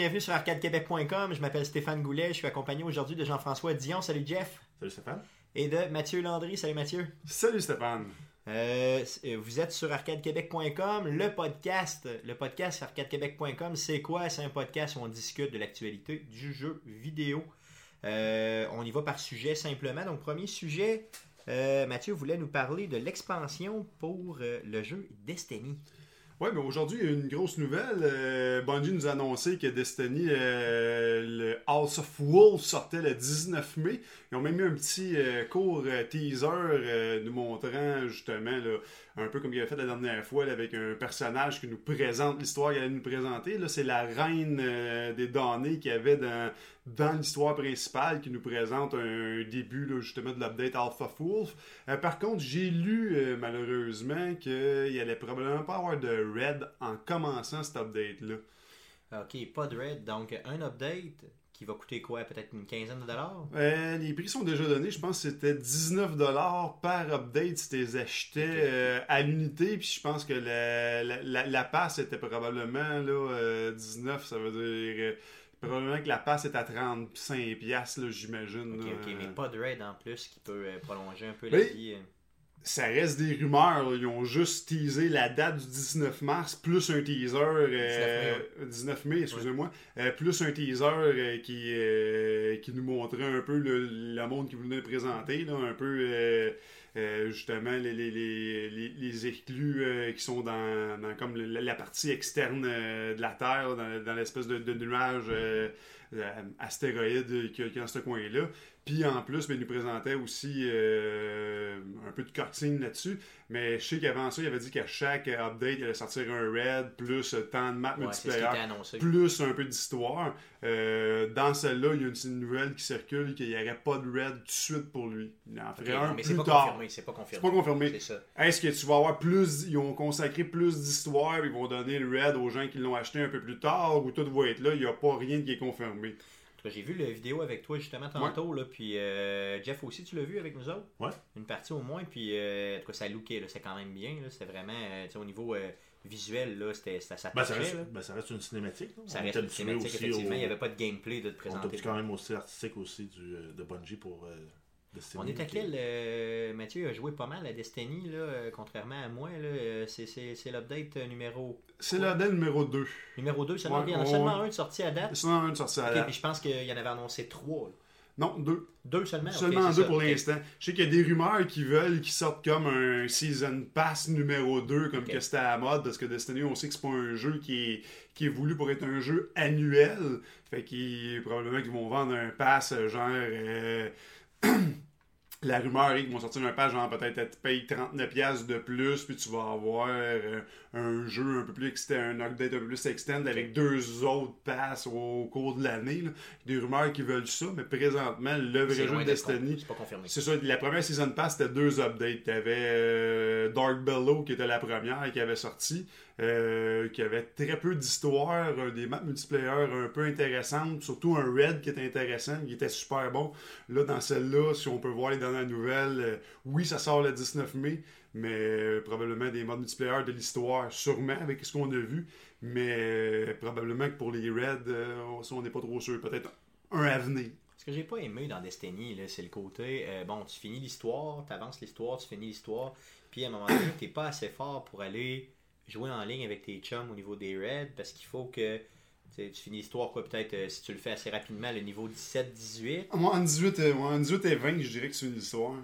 bienvenue sur arcadequebec.com. Je m'appelle Stéphane Goulet. Je suis accompagné aujourd'hui de Jean-François Dion. Salut Jeff. Salut Stéphane. Et de Mathieu Landry. Salut Mathieu. Salut Stéphane. Euh, vous êtes sur arcadequebec.com, le podcast. Le podcast arcadequebec.com, c'est quoi? C'est un podcast où on discute de l'actualité du jeu vidéo. Euh, on y va par sujet simplement. Donc, premier sujet, euh, Mathieu voulait nous parler de l'expansion pour le jeu Destiny. Oui, mais aujourd'hui, une grosse nouvelle. Euh, Bungie nous a annoncé que Destiny, euh, le House of Wolves sortait le 19 mai. Ils ont même mis un petit euh, court teaser nous montrant justement un peu comme il avait fait la dernière fois avec un personnage qui nous présente l'histoire qu'il allait nous présenter. Là, c'est la reine euh, des données qu'il y avait dans, l'histoire principale qui nous présente un début justement de l'update Alpha Wolf. Euh, par contre, j'ai lu euh, malheureusement qu'il allait probablement pas avoir de Red en commençant cet update-là. Ok, pas de Red. Donc, un update qui va coûter quoi? Peut-être une quinzaine de dollars? Euh, Les prix sont déjà donnés. Je pense que c'était 19 dollars par update si tu les achetais euh, à l'unité. Puis je pense que la, la, la, passe était probablement là, 19. Euh, ça veut dire. Probablement que la passe est à 35$, j'imagine. Ok, ok, mais pas de raid en plus qui peut prolonger un peu la vie ça reste des rumeurs. Ils ont juste teasé la date du 19 mars, plus un teaser. 19 mai, 19 mai excusez-moi. Euh, plus un teaser euh, qui, euh, qui nous montrait un peu le, le monde qui voulait présenter. Là, un peu. justement les, les, les, les exclus qui sont dans, dans comme la, partie externe de la Terre, dans, dans l'espèce de, de, nuage astéroïde qui, qui est dans ce coin-là. Puis en plus, ben, il nous présentait aussi euh, un peu de cutscene là-dessus. Mais je sais qu'avant ça, il avait dit qu'à chaque update, il allait sortir un raid, plus tant de map multiplayer, plus un peu d'histoire. Euh, dans celle-là, il y a une, nouvelle qui circule qu'il n'y aurait pas de raid tout de suite pour lui. Il en ferait un mais plus pas tard. Confirmé, c'est pas confirmé. C'est pas confirmé. Est-ce que tu vas avoir plus... Ils ont consacré plus d'histoire, ils vont donner le raid aux gens qui l'ont acheté un peu plus tard, ou tout va être là, il n'y a pas rien qui est confirmé? J'ai vu la vidéo avec toi justement tantôt, là, puis euh, Jeff aussi, tu l'as vu avec nous autres? Ouais. Une partie au moins, puis euh, ça lookait, c'est quand même bien. C'était vraiment, euh, au niveau euh, visuel, là, c'était, ça ben, ça, reste, ben, ça reste une cinématique. Ça reste une cinématique, effectivement. Il n'y avait pas de gameplay de te présenter. On quand même aussi artistique aussi du, de Bungie pour on est à quel euh, Mathieu a joué pas mal à Destiny, là, euh, contrairement à moi. Euh, c'est l'update numéro. C'est l'update numéro 2. Numéro 2, seulement, il y en a seulement un de sorti à date? Seulement un de sorti à date. puis je pense qu'il y en avait annoncé trois. Non, deux. Deux seulement Seulement deux pour l'instant. Je sais qu'il y a des rumeurs qui veulent qu'ils sortent comme un Season Pass numéro 2, comme que c'était à la mode, parce que Destiny, on sait que c'est pas un jeu qui est, qui est voulu pour être un jeu annuel. Fait qu'ils probablement qu'ils vont vendre un pass genre la rumeur est qu'ils vont sortir un page, genre peut-être tu payes 39$ de plus, puis tu vas avoir euh, un jeu un peu plus extend, un update un peu plus extend avec deux autres passes au cours de l'année. Des rumeurs qui veulent ça, mais présentement, le vrai jeu de Destiny. C'est ça, la première season pass c'était deux updates. Tu avais euh, Dark Bellow qui était la première qui avait sorti. Euh, qui avait très peu d'histoire, euh, des maps multiplayer un peu intéressantes, surtout un Red qui était intéressant, qui était super bon. Là, dans celle-là, si on peut voir les dernières nouvelles, euh, oui, ça sort le 19 mai, mais probablement des modes multiplayer de l'histoire, sûrement avec ce qu'on a vu, mais probablement que pour les Red, on n'est pas trop sûr. Peut-être un avenir. Ce que j'ai pas aimé dans Destiny, c'est le côté, bon, tu finis l'histoire, tu avances l'histoire, tu finis l'histoire, puis à un moment donné, tu pas assez fort pour aller jouer en ligne avec tes chums au niveau des raids parce qu'il faut que tu finis l'histoire, quoi, peut-être, euh, si tu le fais assez rapidement, le niveau 17-18. Moi, en 18, en 18 et 20, je dirais que c'est une histoire.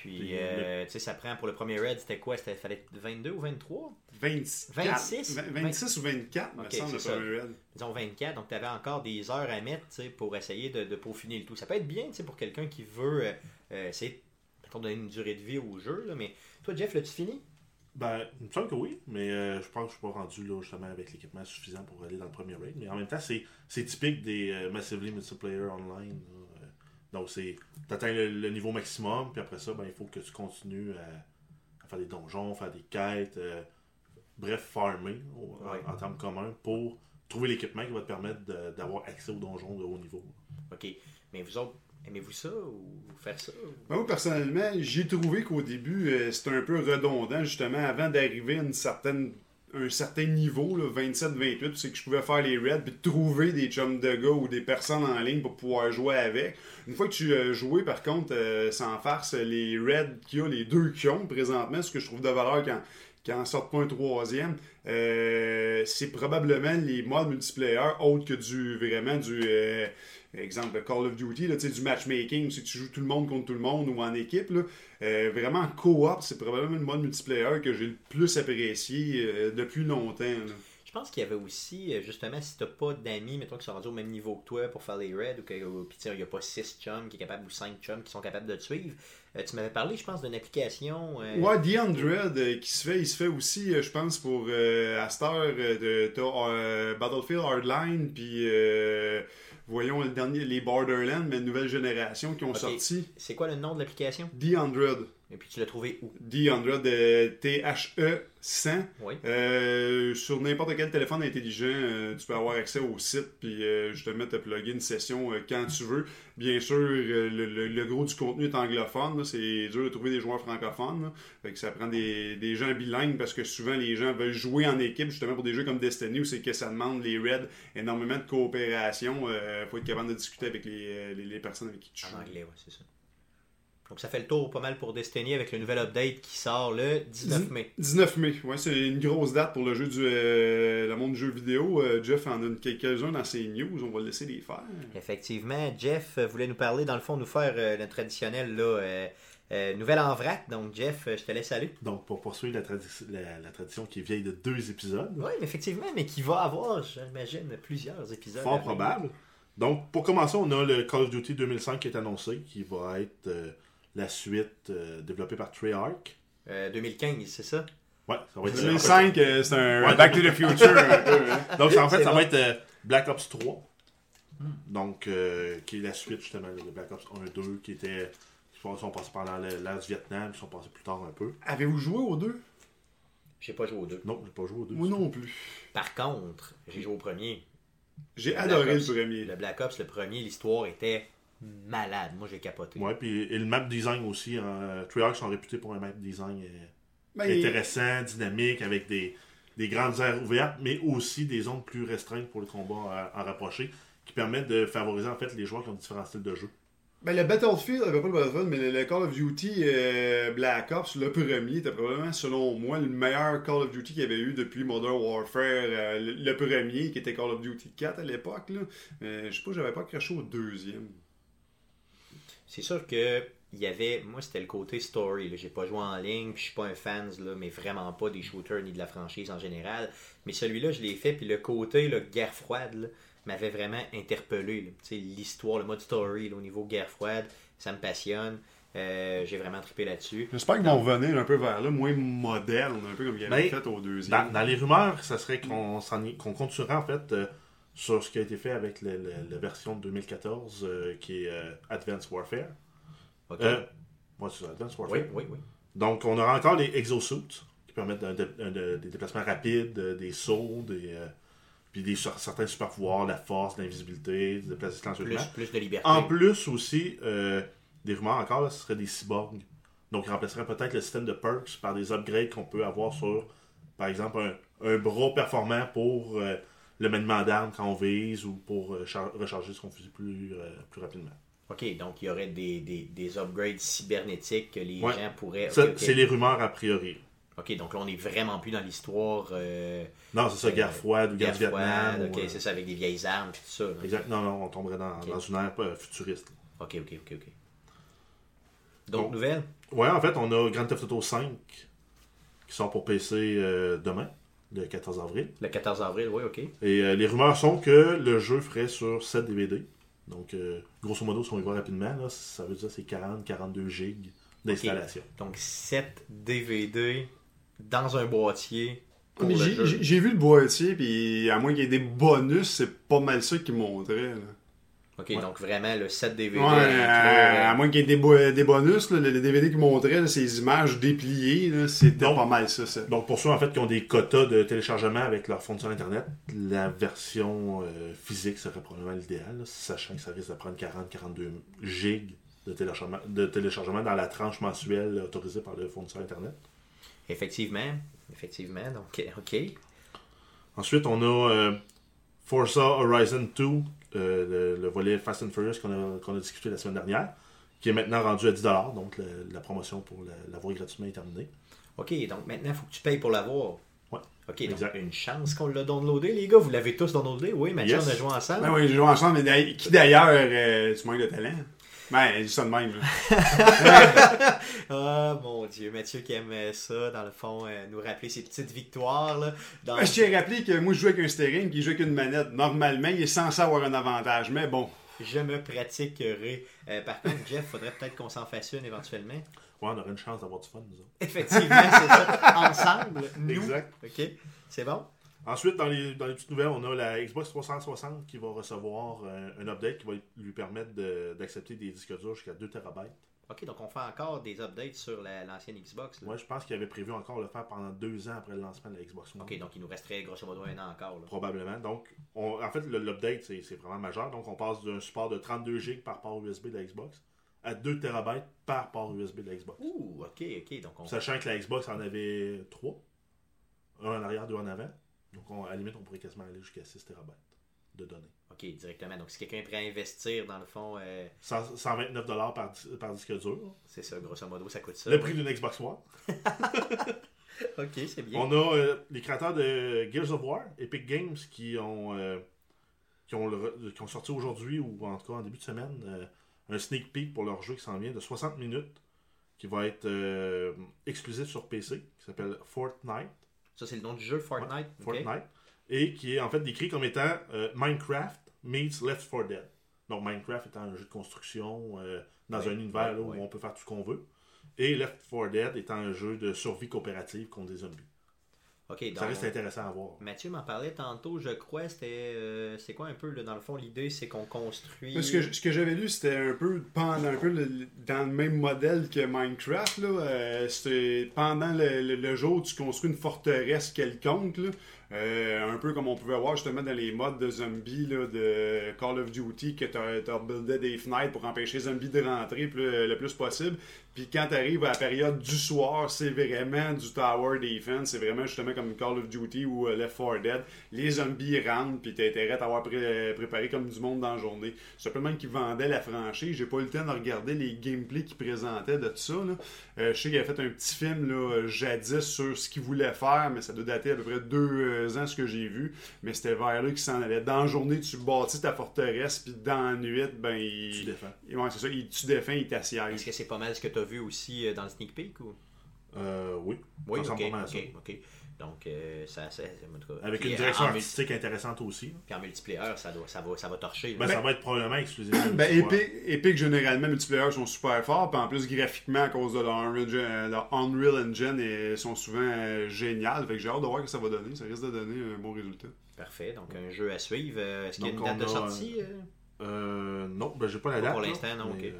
Puis, euh, tu sais, ça prend pour le premier raid, c'était quoi? C'était fallait 22 ou 23 26. 26 26 ou 24, me semble, le premier raid. Disons 24, donc tu avais encore des heures à mettre pour essayer de, de, peaufiner le tout. Ça peut être bien pour quelqu'un qui veut euh, euh essayer de donner une durée de vie au jeu, là, mais toi, Jeff, l'as-tu fini? Ben, il me semble que oui, mais euh, je pense que je suis pas rendu là justement avec l'équipement suffisant pour aller dans le premier raid. Mais en même temps, c'est, typique des Massively Multiplayer Online. Donc, c'est tu atteins le, niveau maximum, puis après ça, ben, il faut que tu continues à, faire des donjons, faire des quêtes, bref, farmer en, termes communs pour trouver l'équipement qui va te permettre d'avoir accès aux donjons de haut niveau. OK. Mais vous autres, Aimez-vous ça ou faire ça? Ben, moi, personnellement, j'ai trouvé qu'au début, euh, c'était un peu redondant, justement, avant d'arriver à une certaine un certain niveau, 27-28, c'est que je pouvais faire les raids puis trouver des chums de gars ou des personnes en ligne pour pouvoir jouer avec. Une fois que tu as joué, par contre, euh, sans farce, les raids qu'il y a, les deux qui ont présentement, ce que je trouve de valeur quand, quand sortent pas un troisième, euh, c'est probablement les modes multiplayer autres que du vraiment du euh, exemple Call of Duty, là, du matchmaking, si tu joues tout le monde contre tout le monde ou en équipe. Là, euh, vraiment, co-op, c'est probablement le mode multiplayer que j'ai le plus apprécié euh, depuis longtemps. là. Je pense qu'il y avait aussi, euh, justement, si t'as pas d'amis, mettons, qui sont rendus au même niveau que toi pour faire les raids, ou qu'il n'y a pas 6 chums qui est capable, ou 5 chums qui sont capables de te suivre. Euh, tu m'avais parlé, je pense, d'une application. euh, Ouais, The euh, qui se fait, il se fait aussi, je pense, pour euh, euh, de- euh, Battlefield Hardline, puis voyons le dernier, les Borderlands, mais nouvelle génération qui ont sorti. C'est quoi le nom de l'application? The Undread. Et puis tu l'as trouvé où? The Undread, euh, T-H-E 100. Oui. Euh, sur n'importe quel téléphone intelligent, euh, tu peux avoir accès au site, puis euh, justement te plugger une session euh, quand tu veux. Bien sûr, le, le- le gros du contenu est anglophone, c'est dur de trouver des joueurs francophones. là. Fait que ça prend des, des gens bilingues parce que souvent les gens veulent jouer en équipe, justement pour des jeux comme Destiny où c'est que ça demande les raids énormément de coopération. Il faut être capable de discuter avec les, les, les personnes avec qui tu joues. En anglais, ouais, c'est ça. Donc ça fait le tour pas mal pour Destiny avec le nouvel update qui sort le 19 mai. 19 mai, ouais, c'est une grosse date pour le jeu du euh, le monde du jeu vidéo. Euh, Jeff en a une- quelques-uns dans ses news, on va le laisser les faire. Effectivement, Jeff euh, voulait nous parler, dans le fond, nous faire euh, le traditionnel là, euh, euh, nouvelle en vrac. Donc Jeff, euh, je te laisse aller. Donc, pour poursuivre la, tradi- la- la tradition qui est vieille de deux épisodes, Oui, effectivement, mais qui va avoir, j'imagine, plusieurs épisodes. fort probable. Donc, pour commencer, on a le Call of Duty 2005 qui est annoncé, qui va être euh, la suite euh, développée par Treyarch. Euh, 2015, c'est ça? Ouais, ça va être 2005, euh, c'est un Ouais. Back to the Future un peu. hein. Donc, en fait, ça bon. va être euh, Black Ops 3. Donc, euh, qui est la suite justement de Black Ops 1 2, qui était. Qui sont sont passés pendant l'ère du Vietnam, qui sont passés plus tard un peu. Avez-vous joué aux deux? J'ai pas joué aux deux. Non, j'ai pas joué aux deux. Moi non plus. Par contre, j'ai joué au premier. J'ai adoré Ops. le premier. Le Black Ops, le premier, l'histoire était malade. Moi, j'ai capoté. Ouais, puis et le map design aussi. Hein, Treyarch sont réputés pour un map design euh, Ben, il- intéressant, dynamique, avec des, des grandes aires ouvertes, mais aussi des zones plus restreintes pour le combat en, rapproché, qui permettent de favoriser en fait les joueurs qui ont différents styles de jeu. Ben, le Battlefield, euh, pas le Battlefield, mais le, le Call of Duty euh, Black Ops, le premier, était probablement, selon moi, le meilleur Call of Duty qu'il y avait eu depuis Modern Warfare. euh, le, le premier, qui était Call of Duty 4 à l'époque. Euh, je sais pas, j'avais pas craché au deuxième. C'est sûr que il y avait. Moi, c'était le côté story. là. J'ai pas joué en ligne, puis je suis pas un fan, là, mais vraiment pas des shooters ni de la franchise en général. Mais celui-là, je l'ai fait, puis le côté là, guerre froide là, m'avait vraiment interpellé. là. Tu sais, L'histoire, le mode story là, au niveau guerre froide, ça me passionne. Euh, j'ai vraiment trippé là-dessus. J'espère qu'ils vont revenir un peu vers là, moins moderne, un peu comme il avait Ben, fait au deuxième. Dans, dans les rumeurs, ça serait qu'on s'en y- qu'on continuerait en fait euh, sur ce qui a été fait avec le- le- la version de 2014 euh, qui est euh, Advanced Warfare. Ok. Euh, ouais, c'est ça, Advanced oui, Warfare. oui, oui. Donc, on aura encore les exosuits qui permettent un un des déplacements rapides, euh, des sauts, des, puis des, certains super pouvoirs, la force, l'invisibilité, se déplacer Plus, plus de liberté. En plus aussi, euh, des rumeurs encore, là, ce serait des cyborgs. Donc, ils remplaceraient peut-être le système de perks par des upgrades qu'on peut avoir sur, par exemple, un, un bras performant pour le maniement d'armes quand on vise ou pour euh, char- recharger son fusil plus, euh, plus rapidement. Ok, donc il y aurait des, des, des upgrades cybernétiques que les Ouais. gens pourraient. c'est les rumeurs a priori. Ok, donc là, on est vraiment plus dans l'histoire. euh, Non, c'est ça, Euh, guerre froide ou guerre, guerre du Vietnam. froide, ok, euh, c'est ça, avec des vieilles armes, puis tout ça. là. exact. Non, non, on tomberait dans, dans une ère futuriste. Ok, ok, ok, ok. D'autres Bon. nouvelles? Ouais, en fait, on a Grand Theft Auto 5 qui sort pour PC demain, le 14 avril. Le 14 avril, oui, ok. Et euh, les rumeurs sont que le jeu ferait sur 7 DVD. Donc, euh, grosso modo, si on y va rapidement, là, ça veut dire que c'est 40-42 gigs d'installation. Donc 7 DVD dans un boîtier. Pour Mais le j'ai- jeu. j'ai j'ai vu le boîtier, puis à moins qu'il y ait des bonus, c'est pas mal ça qu'ils montraient. là. Ok, Ouais. donc vraiment le 7 DVD. Ouais, inclut, à euh, moins qu'il y ait des, bo- des bonus, là, les DVD qu'ils montraient, là, ces images dépliées, c'était Donc- pas mal ça. ça. Donc, pour ceux en fait qui ont des quotas de téléchargement avec leur fournisseur Internet, la version euh, physique serait probablement l'idéal, sachant que ça risque de prendre 40-42 gigs de téléchargement, de téléchargement dans la tranche mensuelle autorisée par le fournisseur Internet. Effectivement. Effectivement. Donc, OK. Ensuite, on a euh, Forza Horizon 2, euh, le, le volet Fast and Furious qu'on a, a discuté la semaine dernière, qui est maintenant rendu à 10$. Donc, la, la promotion pour la- l'avoir gratuitement est terminée. OK, donc maintenant, il faut que tu payes pour l'avoir. Ouais. OK, donc Exact. une chance qu'on l'a downloadé, les gars. Vous l'avez tous downloadé? Oui, Mathieu, Yes. on a joué ensemble. Ben oui, j'ai joué ensemble, mais d'ailleurs- qui d'ailleurs, euh, tu manques de talent. Ben, je dis ça de même. Ah, mon Dieu, Mathieu qui aime ça, dans le fond, euh, nous rappeler ses petites victoires. Là, dans... Ben, je tiens à rappeler que moi, je joue avec un steering, qui joue avec une manette. Normalement, il est censé avoir un avantage, mais bon. Je me pratiquerai. Euh, par contre, Jeff, faudrait peut-être qu'on s'en fasse une éventuellement. Ouais, on aurait une chance d'avoir du fun, nous autres. Effectivement, c'est ça. Ensemble, nous. Exact. OK, c'est bon? Ensuite, dans les, dans les petites nouvelles, on a la Xbox 360 qui va recevoir euh, un update qui va lui permettre de- d'accepter des disques durs jusqu'à 2 TB. OK, donc on fait encore des updates sur la- l'ancienne Xbox. Moi, je pense qu'il avait prévu encore le faire pendant deux ans après le lancement de la Xbox One. OK, donc il nous resterait grosso modo un an encore. là. Probablement. Donc, on- en fait, l'update, c'est vraiment majeur. Donc, on passe d'un support de 32 GB par port USB de la Xbox à 2 TB par port USB de la Xbox. Ouh, OK, OK. Donc on... Sachant que la Xbox en avait 3. Un en arrière, deux en avant. Donc, on- à la limite, on pourrait quasiment aller jusqu'à 6 TB de données. OK, directement. Donc si quelqu'un est prêt à investir, dans le fond, euh, 100 129 par, dis- par disque dur. c'est ça, grosso modo, ça coûte ça. Le prix d'une Xbox One. OK, c'est bien. On a euh, les créateurs de Gears of War, Epic Games, qui ont, euh, qui ont, le qui ont sorti aujourd'hui, ou en tout cas en début de semaine, euh, un sneak peek pour leur jeu qui s'en vient de 60 minutes, qui va être euh, exclusif sur PC, qui s'appelle Fortnite. Ça, c'est le nom du jeu, Fortnite. Fortnite. Et qui est en fait décrit comme étant euh, Minecraft meets Left 4 Dead. Donc Minecraft étant un jeu de construction euh, dans Ouais, un univers ouais, là, où on peut faire tout ce qu'on veut. Et Left 4 Dead étant un jeu de survie coopérative contre des zombies. OK, donc... Ça reste intéressant à voir. Mathieu m'en parlait tantôt, je crois, c'était... euh, c'est quoi un peu, là, dans le fond, l'idée, c'est qu'on construit... Parce que ce que j'avais lu, c'était un peu pendant un peu le- dans le même modèle que Minecraft. Là. Euh, c'était pendant le, le- le jour, tu construis une forteresse quelconque. là. Euh, un peu comme on pouvait voir justement dans les modes de zombies de Call of Duty, que tu as, buildé des fenêtres pour empêcher les zombies de rentrer plus- le plus possible. Puis quand tu arrives à la période du soir, c'est vraiment du Tower Defense. C'est vraiment justement comme Call of Duty ou euh, Left 4 Dead. Les zombies rentrent, puis tu intérêt à t'avoir pré- préparé comme du monde dans la journée. Simplement qu'ils vendaient la franchise. J'ai pas eu le temps de regarder les gameplays qu'ils présentaient de tout ça. Euh, je sais qu'il avait fait un petit film là, jadis sur ce qu'il voulait faire, mais ça doit dater à peu près deux ce que j'ai vu. Mais c'était vers là qu'il s'en allait. Dans la journée, tu bâtis ta forteresse, puis dans la nuit, ben, il... Tu défends. Ouais, c'est ça, il, tu défends, il Est-ce t'assiège. que c'est pas mal ce que tu as vu aussi euh, dans le sneak peek, ou... Euh, oui. Oui, ok, ok. Donc, euh, ça, ça, en tout cas, Avec puis, une direction en, multi- artistique intéressante aussi. puis en multiplayer, ça, doit, ça, va, ça va torcher. Ben, ça va être probablement exclusivement. Ben. Epic, Epic, généralement, multiplayer sont super forts, puis en plus, graphiquement, à cause de leur Unreal, euh, leur Unreal Engine, ils sont souvent euh, géniales. Fait que j'ai hâte de voir ce que ça va donner. Ça risque de donner un bon résultat. Parfait, donc un jeu à suivre. Est-ce qu'il y a une date de sortie euh? Euh, non, ben, j'ai pas la Pas date. pour l'instant, non, mais, ok. euh,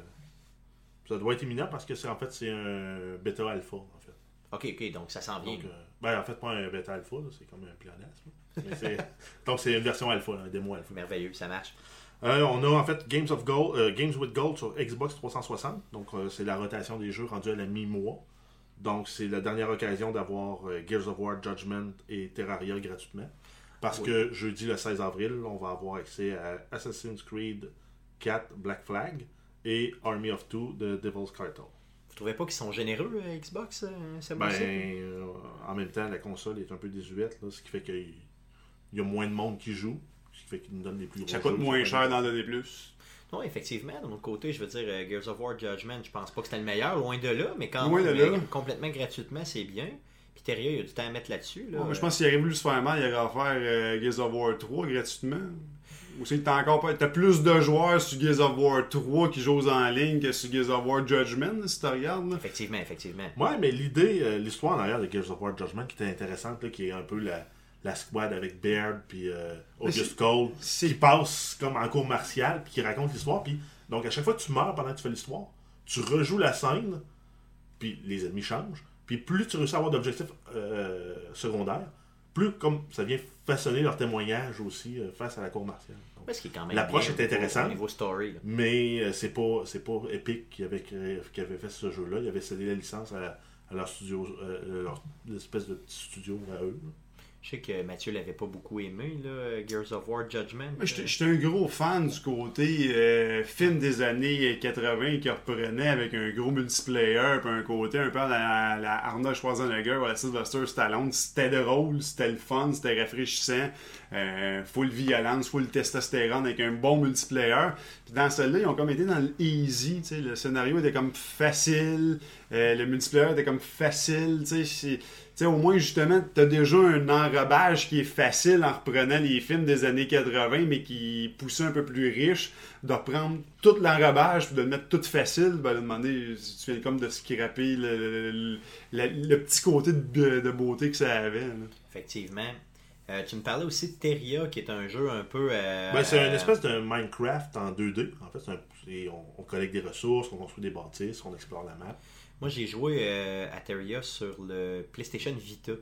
ça doit être imminent parce que c'est en fait c'est un bêta alpha en fait. Ok, ok, donc ça s'en vient. Donc, euh, ben, en fait pas un bêta alpha, c'est comme un pléonasme. Donc c'est une version alpha, un démo alpha. Merveilleux, ça marche. Euh, on a en fait Games of Gold, euh, Games with Gold sur Xbox 360. Donc euh, c'est la rotation des jeux rendue à la mi-mois. Donc c'est la dernière occasion d'avoir Gears of War Judgment et Terraria gratuitement. Parce Oui. que jeudi le 16 avril, on va avoir accès à Assassin's Creed 4 Black Flag et Army of Two de Devil's Cartel. Vous trouvez pas qu'ils sont généreux, euh, Xbox, euh, Ben, euh, en même temps, la console est un peu désuète, là, ce qui fait qu'il il y a moins de monde qui joue, ce qui fait qu'il nous donne des plus gros Ça coûte jeux. moins cher d'en donner plus. Non, effectivement, d'un autre côté, je veux dire, Gears of War Judgment, je pense pas que c'était le meilleur, loin de là, mais quand Loin même, de là. euh, complètement gratuitement, c'est bien. Puis Terria, il y a du temps à mettre là-dessus. Là. Ouais, mais je pense qu'il aurait voulu se faire mal, il aurait offert euh, Gears of War 3 gratuitement. Ou c'est que t'as encore pas. T'as plus de joueurs sur Gears of War 3 qui jouent en ligne que sur Gears of War Judgment, si tu regardes. là. Effectivement, effectivement. Ouais, mais l'idée, euh, l'histoire en arrière de Gears of War Judgment qui était intéressante, là, qui est un peu la, la squad avec Baird puis euh, August Cole, qui passe comme en cours martial puis qui raconte l'histoire. Puis donc à chaque fois que tu meurs pendant que tu fais l'histoire, tu rejoues la scène, puis les ennemis changent. Puis plus tu réussis à avoir d'objectifs euh, secondaires, plus comme ça vient façonner leur témoignage aussi euh, face à la cour martiale. Donc, Parce qu'il est quand même L'approche est niveau- intéressante. Au niveau story. là. mais euh, c'est pas c'est pas Epic qui avait qui avait fait ce jeu-là. Il avait cédé la licence à, à leur studio, euh, leur espèce de petit studio à eux. là. Je sais que Mathieu l'avait pas beaucoup aimé, là, Gears of War Judgment. J'étais un gros fan du côté euh, film des années 80 qui reprenait avec un gros multiplayer, puis un côté un peu à la, la Arnold Schwarzenegger ou à la Sylvester Stallone. C'était drôle, c'était le fun, c'était rafraîchissant, euh, full violence, full testostérone avec un bon multiplayer. Puis dans celui-là, ils ont comme été dans le easy, le scénario était comme facile, euh, le multiplayer était comme facile, sais, sais, au moins, justement, tu as déjà un enrobage qui est facile en reprenant les films des années 80, mais qui poussait un peu plus riche, de reprendre tout l'enrobage puis de le mettre tout facile, ben, un moment donné, tu viens comme de scraper le, le, le- le petit côté de, de beauté que ça avait. là. Effectivement. Euh, tu me parlais aussi de Terria, qui est un jeu un peu. euh, Ben, c'est une euh, espèce de Minecraft en 2D. En fait, c'est un- on, collecte des ressources, on construit des bâtisses, on explore la map. Moi, j'ai joué euh, à Terria sur le PlayStation Vita.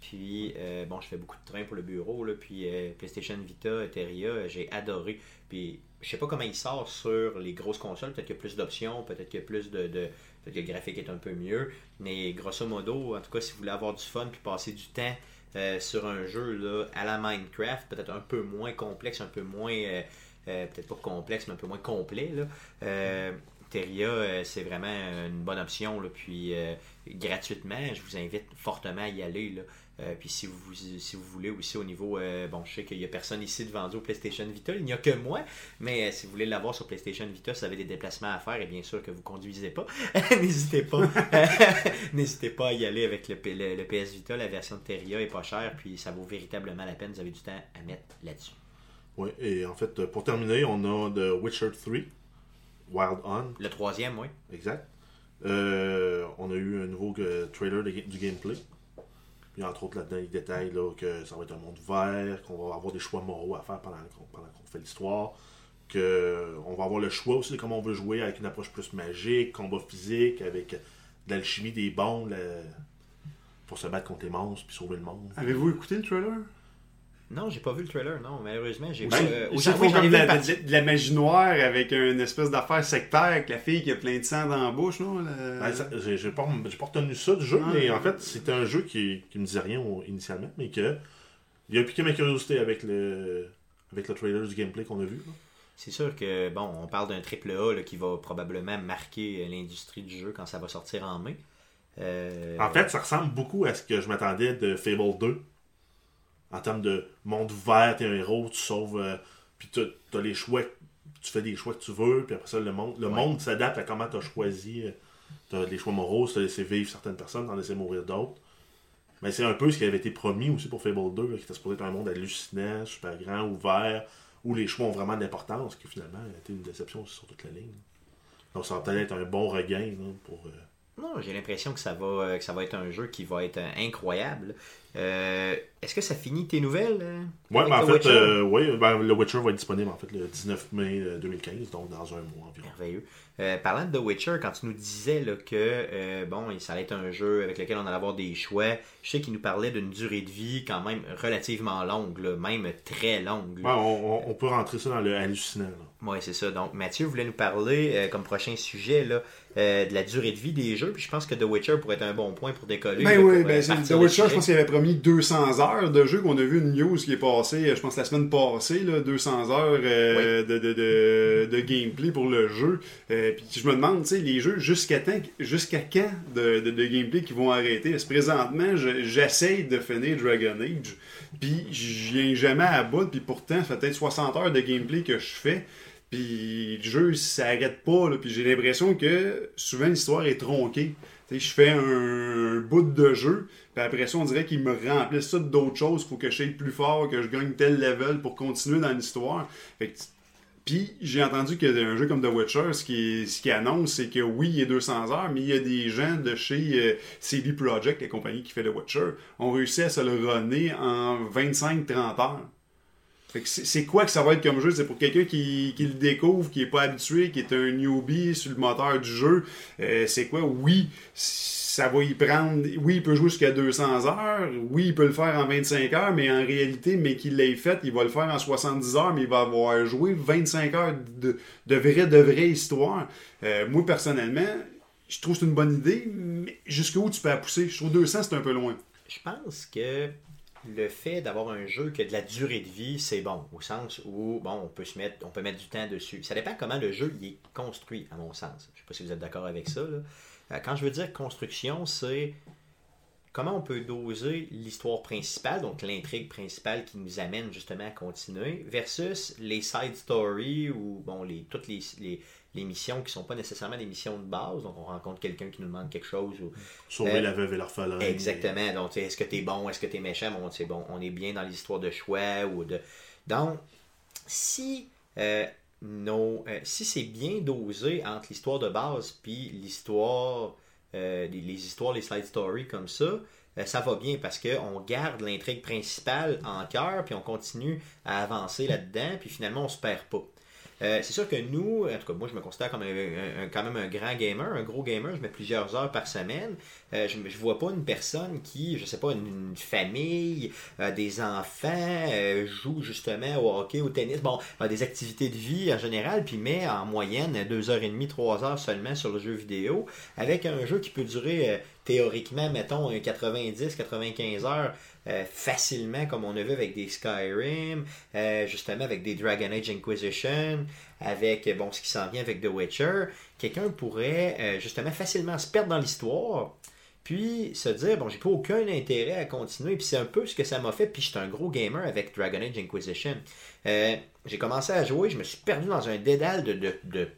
Puis, euh, bon, je fais beaucoup de train pour le bureau, puis euh, PlayStation Vita, Terria, euh, j'ai adoré. Puis, je sais pas comment il sort sur les grosses consoles. Peut-être qu'il y a plus d'options, peut-être qu'il plus de. peut-être que le graphique est un peu mieux. Mais grosso modo, en tout cas, si vous voulez avoir du fun puis passer du temps euh, sur un jeu là, à la Minecraft, peut-être un peu moins complexe, un peu moins. Euh, peut-être pas complexe, mais un peu moins complet. Euh, Terria, euh, c'est vraiment une bonne option. Puis gratuitement, je vous invite fortement à y aller. Puis si vous, si vous voulez aussi au niveau, bon, je sais qu'il n'y a personne ici de vendu au PlayStation Vita, il n'y a que moi, mais si vous voulez l'avoir sur PlayStation Vita, si vous avez des déplacements à faire, et bien sûr que vous conduisez pas, n'hésitez pas, n'hésitez pas à y aller avec le, PS Vita, la version de Terria est pas chère, puis ça vaut véritablement la peine, vous avez du temps à mettre là-dessus. Ouais, et en fait, pour terminer, on a The Witcher 3, Wild On, Le troisième, oui. exact. Euh, on a eu un nouveau euh, trailer de du gameplay. Puis entre autres là-dedans, il détaille là, que ça va être un monde vert, qu'on va avoir des choix moraux à faire pendant qu'on pendant qu'on fait l'histoire, qu'on va avoir le choix aussi de comment on veut jouer avec une approche plus magique, combat physique, avec de l'alchimie des bombes là, pour se battre contre les monstres puis sauver le monde. Avez-vous écouté le trailer? Non, j'ai pas vu le trailer, non, malheureusement, j'ai pas... euh, ils au se Japon, font j'en ai comme vu de la, partie. de la magie noire avec une espèce d'affaire sectaire avec la fille qui a plein de sang dans la bouche, non? le- Ben, ça- j'ai pas, retenu ça du jeu, Ah. mais en fait, c'était un jeu qui, qui me disait rien initialement, mais que il a piqué ma curiosité avec le avec le trailer du gameplay qu'on a vu. là. C'est sûr que, bon, on parle d'un triple A là, qui va probablement marquer l'industrie du jeu quand ça va sortir en mai. Euh, En fait, ça ressemble beaucoup à ce que je m'attendais de Fable 2. En termes de monde ouvert, t'es un héros, tu sauves, euh, puis t'as les choix, tu fais des choix que tu veux, puis après ça, le monde, le Ouais. monde s'adapte à comment t'as choisi. euh, T'as les choix moraux, t'as laissé vivre certaines personnes, t'en laissé mourir d'autres. Mais c'est un peu ce qui avait été promis aussi pour Fable 2, là, qui était supposé être un monde hallucinant, super grand, ouvert, où les choix ont vraiment de l'importance, qui finalement a été une déception aussi sur toute la ligne. Donc ça va peut-être être un bon regain là, pour. euh, Non, j'ai l'impression que ça va euh, que ça va être un jeu qui va être euh, incroyable. Euh, Est-ce que ça finit tes nouvelles Ouais, avec ben, en fait, euh, ouais, ben, le Witcher va être disponible en fait le 19 mai euh, 2015, donc dans un mois environ. Merveilleux. Euh, parlant de The Witcher, quand tu nous disais là, que bon, ça allait être un jeu avec lequel on allait avoir des choix, je sais qu'il nous parlait d'une durée de vie quand même relativement longue, là, même très longue. Ouais, on- on peut rentrer ça dans le hallucinant. là. Ouais, c'est ça. Donc, Mathieu voulait nous parler euh, comme prochain sujet là, euh, de la durée de vie des jeux. Puis je pense que The Witcher pourrait être un bon point pour décoller. Ben là, oui, pour, ben euh, c'est- partir The Witcher, je pense qu'il avait promis 200 heures de jeu qu'on a vu une news qui est passée, je pense la semaine passée, là, 200 heures euh, de, de, de, de gameplay pour le jeu. Puis je me demande, tu sais, les jeux, jusqu'à jusqu'à quand de, gameplay qui vont arrêter? Parce que présentement, je- j'essaye de finir Dragon Age, puis je viens jamais à bout, puis pourtant, ça fait peut-être 60 heures de gameplay que je fais. Puis le jeu, ça arrête pas. Puis j'ai l'impression que souvent l'histoire est tronquée. Je fais un, un bout de jeu, puis après ça, on dirait qu'ils me remplissent ça d'autres choses. Faut que je aille plus fort, que je gagne tel level pour continuer dans l'histoire. Que puis j'ai entendu qu'un jeu comme The Witcher, ce qui, ce annonce, c'est que oui, il y a 200 heures, mais il y a des gens de chez euh, CD Projekt, la compagnie qui fait The Witcher, ont réussi à se le runner en 25-30 heures. C'est quoi que ça va être comme jeu? C'est pour quelqu'un qui, le découvre, qui est pas habitué, qui est un newbie sur le moteur du jeu. Euh, c'est quoi? Oui, ça va y prendre. Oui, il peut jouer jusqu'à 200 heures. Oui, il peut le faire en 25 heures, mais en réalité, mais qu'il l'ait fait, il va le faire en 70 heures, mais il va avoir joué 25 heures de, de vraie histoire. Euh, moi, personnellement, je trouve que c'est une bonne idée, mais jusqu'où tu peux la pousser? Je trouve 200, c'est un peu loin. Je pense que le fait d'avoir un jeu qui a de la durée de vie, c'est bon, au sens où bon, on peut se mettre, on peut mettre du temps dessus. Ça dépend comment le jeu est construit, à mon sens. Je sais pas si vous êtes d'accord avec ça. Euh, Quand je veux dire construction, c'est comment on peut doser l'histoire principale, donc l'intrigue principale qui nous amène justement à continuer, versus les side stories ou bon, les, toutes les, les missions qui sont pas nécessairement des missions de base. Donc on rencontre quelqu'un qui nous demande quelque chose ou Sauver Euh, la veuve et l'orphelin. Exactement. Donc, est-ce que tu es bon, est-ce que tu es méchant? Bon, c'est bon, on est bien dans l'histoire de choix ou de. Donc, si euh, nos, euh, si c'est bien dosé entre l'histoire de base puis l'histoire, les, les histoires, les side stories comme ça, ça va bien parce qu'on garde l'intrigue principale en cœur puis on continue à avancer là-dedans puis finalement on se perd pas. Euh, c'est sûr que nous, en tout cas moi je me considère comme un- quand même un grand gamer, un gros gamer, je mets plusieurs heures par semaine. Euh, je, je vois pas une personne qui, je sais pas, une, famille, euh, des enfants, joue justement au hockey, au tennis, bon, des activités de vie en général, puis met en moyenne 2h30, 3 heures seulement sur le jeu vidéo, avec un jeu qui peut durer théoriquement, mettons, un 90-95 heures euh, facilement, comme on a vu avec des Skyrim, euh, justement avec des Dragon Age Inquisition, avec euh, bon ce qui s'en vient avec The Witcher, quelqu'un pourrait justement facilement se perdre dans l'histoire, puis se dire bon j'ai pas aucun intérêt à continuer, puis c'est un peu ce que ça m'a fait, puis j'étais un gros gamer avec Dragon Age Inquisition. J'ai commencé à jouer, je me suis perdu dans un dédale de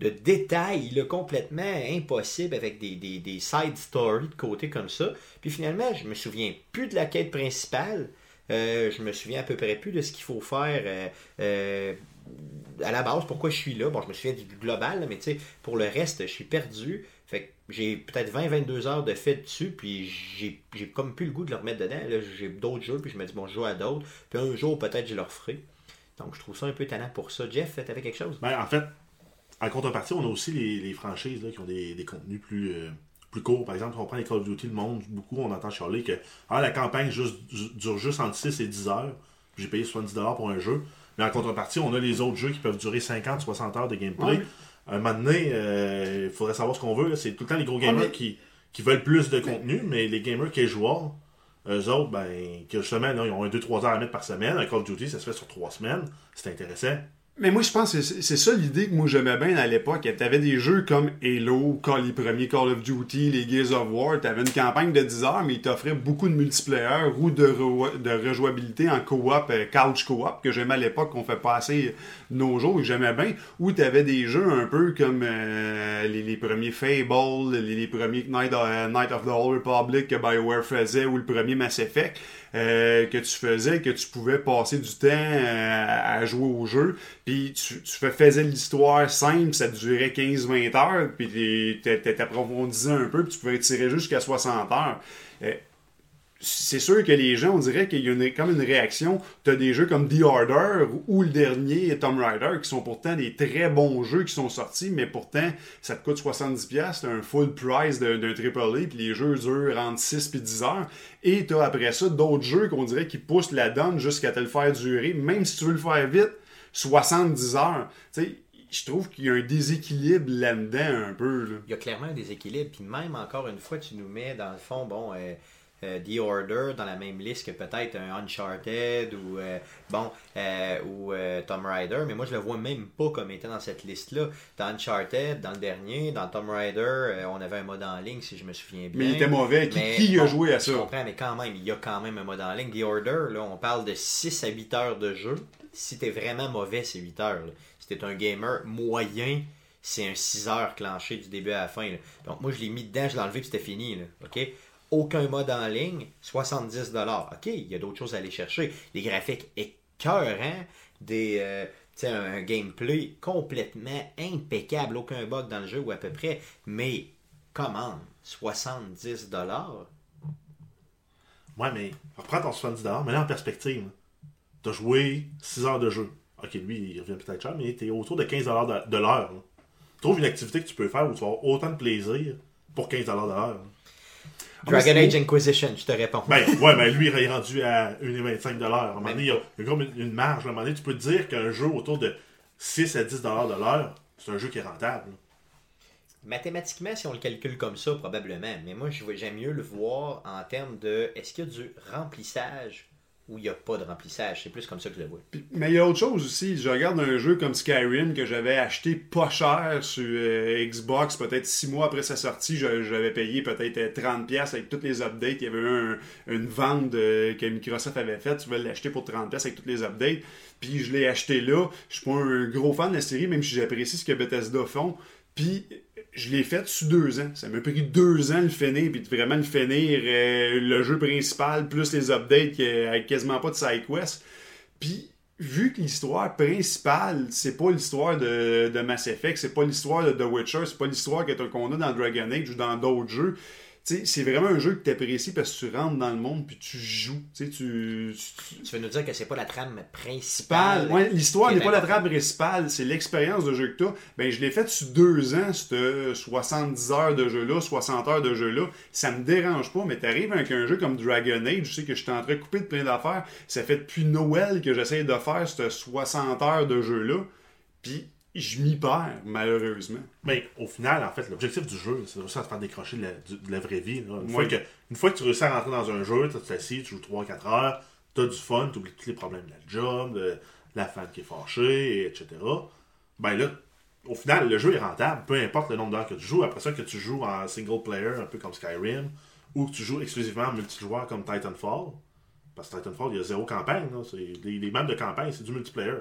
de détails là, complètement impossibles avec des, des, des side stories de côté comme ça. Puis finalement, je me souviens plus de la quête principale. Euh, je me souviens à peu près plus de ce qu'il faut faire euh, euh, à la base, pourquoi je suis là. Bon, je me souviens du global, mais tu sais, pour le reste, je suis perdu. Fait que j'ai peut-être 20-22 heures de fait dessus, puis j'ai comme plus le goût de le remettre dedans. J'ai d'autres jeux, puis je me dis, bon, je joue à d'autres. Puis un jour, peut-être, je le referai. Donc, je trouve ça un peu tannant pour ça. Jeff, t'avais quelque chose? Ben, en fait, en contrepartie, on a aussi les, les franchises là, qui ont des, des contenus plus, euh, plus courts. Par exemple, on prend les Call of Duty, le monde, beaucoup, on entend chialer que ah, la campagne juste, dure juste entre 6 et 10 heures. J'ai payé 70$ pour un jeu. Mais en contrepartie, on a les autres jeux qui peuvent durer 50-60 heures de gameplay. Ouais. Un moment donné, euh, il faudrait savoir ce qu'on veut. C'est tout le temps les gros gamers mais- qui, qui veulent plus de contenu, mais les gamers casual, eux autres, ben, que justement, là, ils ont un 2-3 heures à mettre par semaine. Un Call of Duty, ça se fait sur 3 semaines. C'est intéressant. Mais moi, je pense que c'est ça l'idée que moi j'aimais bien à l'époque. T'avais des jeux comme Halo, Call, les premiers Call of Duty, les Gears of War. T'avais une campagne de 10 heures, mais ils t'offraient beaucoup de multiplayer ou de, re- de rejouabilité en co-op, euh, couch co-op, que j'aimais à l'époque, qu'on fait passer nos jours que j'aimais bien. Ou t'avais des jeux un peu comme euh, les, premiers Fable, les, premiers Night, euh, of the Old Republic que BioWare faisait, ou le premier Mass Effect. que tu faisais, que tu pouvais passer du temps à jouer au jeu, puis tu, tu fais- faisais l'histoire simple, ça durait 15-20 heures, puis t'approfondissais un peu, puis tu pouvais tirer jusqu'à 60 heures. Euh, c'est sûr que les gens, on dirait qu'il y a une, comme une réaction. Tu as des jeux comme The Order ou le dernier Tomb Raider qui sont pourtant des très bons jeux qui sont sortis, mais pourtant ça te coûte 70$, c'est un full price d'un d'un AAA, puis les jeux durent entre 6 puis 10 heures. Et tu as après ça d'autres jeux qu'on dirait qui poussent la donne jusqu'à te le faire durer, même si tu veux le faire vite, 70 heures. Tu sais, je trouve qu'il y a un déséquilibre là-dedans un peu. il y a clairement un déséquilibre. Puis même encore une fois, tu nous mets dans le fond, bon, euh, euh, The Order dans la même liste que peut-être un Uncharted ou euh, bon euh, ou Tomb Raider, mais moi je le vois même pas comme étant dans cette liste-là. Dans Uncharted, dans le dernier, dans Tomb Raider, euh, on avait un mode en ligne si je me souviens bien. Mais il était mauvais. Qui, Mais qui a bon, joué à Je ça? comprends, mais quand même, il y a quand même un mode en ligne. The Order, là, on parle de 6 à 8 heures de jeu. Si t'es vraiment mauvais, c'est 8 heures. là. Si t'es un gamer moyen, c'est un 6 heures clenché du début à la fin. là. Donc moi, je l'ai mis dedans, je l'ai enlevé, puis c'était fini. là. OK? Aucun mode en ligne, 70$. OK, il y a d'autres choses à aller chercher. Des graphiques écœurants, des... euh, un, gameplay complètement impeccable, aucun bug dans le jeu ou à peu près. Mais, comment 70$? Ouais, mais reprends ton 70$, mais là en perspective. T'as joué 6 heures de jeu. Ok, lui, il revient peut-être cher, mais t'es autour de 15$ de, de l'heure. Trouve une activité que tu peux faire où tu vas avoir autant de plaisir pour 15$ de l'heure. Là. Dragon Age Inquisition, je te réponds. Ben, ouais, ben lui, il est rendu à 1,25$. À un moment donné, il y a, il y a comme une, une marge. À un moment donné, tu peux te dire qu'un jeu autour de 6 à 10$ de l'heure, c'est un jeu qui est rentable. mathématiquement, si on le calcule comme ça, probablement. Mais moi, je- j'aime mieux le voir en termes de est-ce qu'il y a du remplissage ou il n'y a pas de remplissage. C'est plus comme ça que je le vois. Mais il y a autre chose aussi. Je regarde un jeu comme Skyrim que j'avais acheté pas cher sur euh, Xbox, peut-être six mois après sa sortie. J'avais payé peut-être euh, 30$ avec toutes les updates. Il y avait eu un- une vente euh, que Microsoft avait faite. Tu pouvais l'acheter pour 30$ avec toutes les updates. Puis je l'ai acheté là. Je suis pas un gros fan de la série, même si j'apprécie ce que Bethesda font. Puis je l'ai fait sur deux ans. Ça m'a pris deux ans le finir, puis vraiment le finir, euh, le jeu principal, plus les updates qui- avec quasiment pas de side quest. Puis, vu que l'histoire principale, c'est pas l'histoire de, de Mass Effect, c'est pas l'histoire de The Witcher, c'est pas l'histoire qu'on a dans Dragon Age ou dans d'autres jeux, c'est vraiment un jeu que t'apprécies parce que tu rentres dans le monde puis tu joues. Tu tu- tu, Tu veux nous dire que c'est pas la trame principale. Ouais, l'histoire n'est est pas la trame principale, c'est l'expérience de jeu que tu as. Ben, je l'ai fait sur deux ans, cette 70 heures de jeu-là, 60 heures de jeu-là. Ça me dérange pas, mais t'arrives avec un jeu comme Dragon Age, je sais que je suis en train de couper de plein d'affaires. Ça fait depuis Noël que j'essaie de faire cette 60 heures de jeu-là. Puis, je m'y perds, malheureusement. Mais au final, en fait, l'objectif du jeu, c'est de réussir à te faire décrocher de la, du- de la vraie vie. là. Une, Oui. fois que, une fois que tu réussis à rentrer dans un jeu, tu t'assis, tu joues 3-4 heures, tu as du fun, tu oublies tous les problèmes de la job, de la femme qui est fâchée, etc. Ben là, au final, le jeu est rentable, peu importe le nombre d'heures que tu joues. Après ça, que tu joues en single player, un peu comme Skyrim, ou que tu joues exclusivement en multijoueur comme Titanfall. Parce que Titanfall, il y a zéro campagne. là. Les, les maps de campagne, c'est du multiplayer.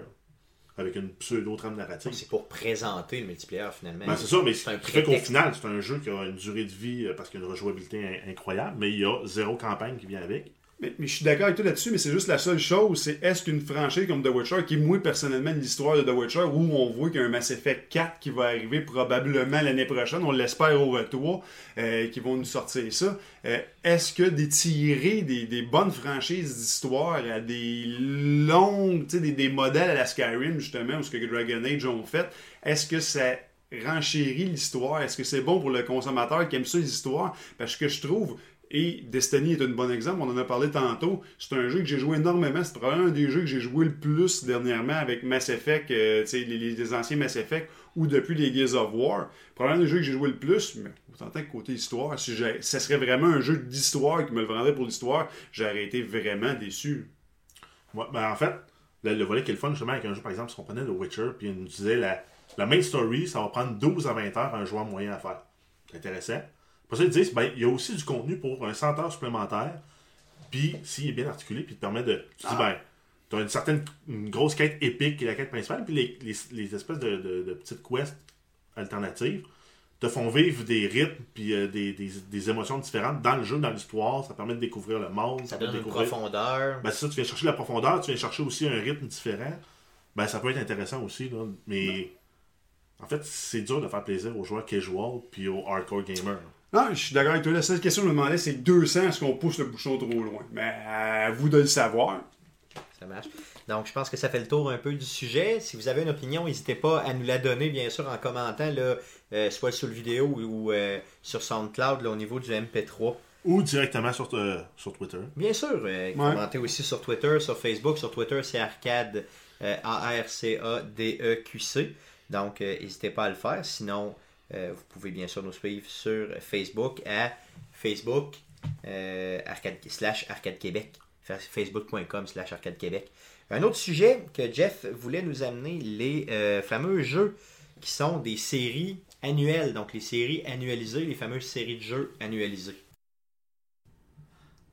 Avec une pseudo-trame narrative. C'est pour présenter le multiplayer finalement. Ben, c'est ça, mais C'est fait qu'au final, c'est un jeu qui a une durée de vie euh, parce qu'il y a une rejouabilité in- incroyable, mais il y a zéro campagne qui vient avec. Mais, je suis d'accord avec toi là-dessus, mais c'est juste la seule chose, c'est est-ce qu'une franchise comme The Witcher, qui est moi personnellement l'histoire de The Witcher, où on voit qu'il y a un Mass Effect 4 qui va arriver probablement l'année prochaine, on l'espère au retour, euh, qui vont nous sortir ça, euh, est-ce que d'étirer des, des bonnes franchises d'histoire à des longues, tu sais, des, modèles à la Skyrim justement, ou ce que Dragon Age ont fait, est-ce que ça renchérit l'histoire? Est-ce que c'est bon pour le consommateur qui aime ça, les histoires? Parce que je trouve, et Destiny est un bon exemple, on en a parlé tantôt, c'est un jeu que j'ai joué énormément, c'est probablement un des jeux que j'ai joué le plus dernièrement avec Mass Effect, euh, les, les- anciens Mass Effect, ou depuis les Gears of War. Probablement le jeu que j'ai joué le plus, mais autant que côté histoire, si ça serait vraiment un jeu d'histoire qui me le vendrait pour l'histoire, j'aurais été vraiment déçu. Ouais, ben, en fait, le, le volet qui est le fun, justement, avec un jeu, par exemple, si on prenait The Witcher, puis il nous disait la, la main story, ça va prendre 12 à 20 heures un joueur moyen à faire. C'est intéressant. Pour ça, ils disent, ben, il y a aussi du contenu pour un 100 heures supplémentaires, puis s'il est bien articulé, puis il te permet de. Tu dis, ben, tu as une certaine une grosse quête épique qui est la quête principale, puis les, les, les espèces de, de- de petites quests alternatives te font vivre des rythmes puis euh, des, des, des émotions différentes dans le jeu, dans l'histoire. Ça permet de découvrir le monde. Ça donne de une découvrir... profondeur. Ben, c'est ça, tu viens chercher la profondeur, tu viens chercher aussi un rythme différent. Ben, ça peut être intéressant aussi, là. Mais en fait, c'est dur de faire plaisir aux joueurs casual puis aux hardcore gamers. Non, je suis d'accord avec toi. La seule question que je me demandais, c'est 200, est-ce qu'on pousse le bouchon trop loin? Mais à vous de le savoir. Ça marche. Donc, je pense que ça fait le tour un peu du sujet. Si vous avez une opinion, n'hésitez pas à nous la donner, bien sûr, en commentant, là, euh, soit sur le vidéo ou, ou, euh, sur SoundCloud, là, au niveau du MP3. Ou directement sur, euh, sur Twitter. Bien sûr, euh, commentez aussi sur Twitter, sur Facebook. Sur Twitter, c'est Arcade, euh, A-R-C-A-D-E-Q-C. Donc, euh, n'hésitez pas à le faire. Sinon, euh, vous pouvez bien sûr nous suivre sur Facebook à Facebook euh, arcade, slash Arcade Québec. Fa- Facebook.com slash Arcade Québec. Un autre sujet que Jeff voulait nous amener, les euh, fameux jeux qui sont des séries annuelles. Donc, les séries annualisées, les fameuses séries de jeux annualisées.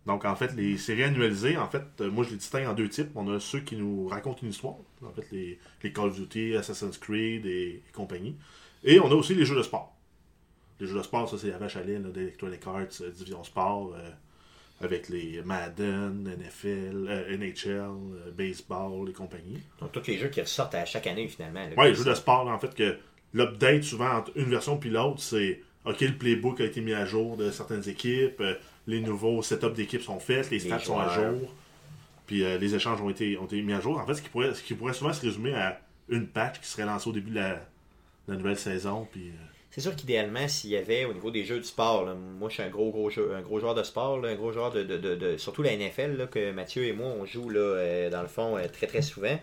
Donc, en fait, les séries annualisées, en fait, euh, moi, je les distingue en deux types. On a ceux qui nous racontent une histoire. En fait, les, Call of Duty, Assassin's Creed et compagnie. Et on a aussi les jeux de sport. Les jeux de sport, ça, c'est la vache à là, d'Electronic Arts, euh, Division Sport, euh, avec les Madden, NFL, euh, NHL, baseball et compagnie. Donc, tous les jeux qui ressortent à chaque année, finalement. Ouais, les jeux de sport, là, en fait, que l'update, souvent, entre une version puis l'autre, c'est OK, le playbook a été mis à jour de certaines équipes, les nouveaux setups d'équipes sont faits, les stats sont à jour, puis les échanges ont été, ont été mis à jour. En fait, ce qui, pourrait, ce qui pourrait souvent se résumer à une patch qui serait lancée au début de la, la nouvelle saison, euh, C'est sûr qu'idéalement, s'il y avait au niveau des jeux de sport, moi je suis un gros gros joueur de sport, un gros joueur de, surtout la NFL, que Mathieu et moi on joue euh, dans le fond euh, très très souvent.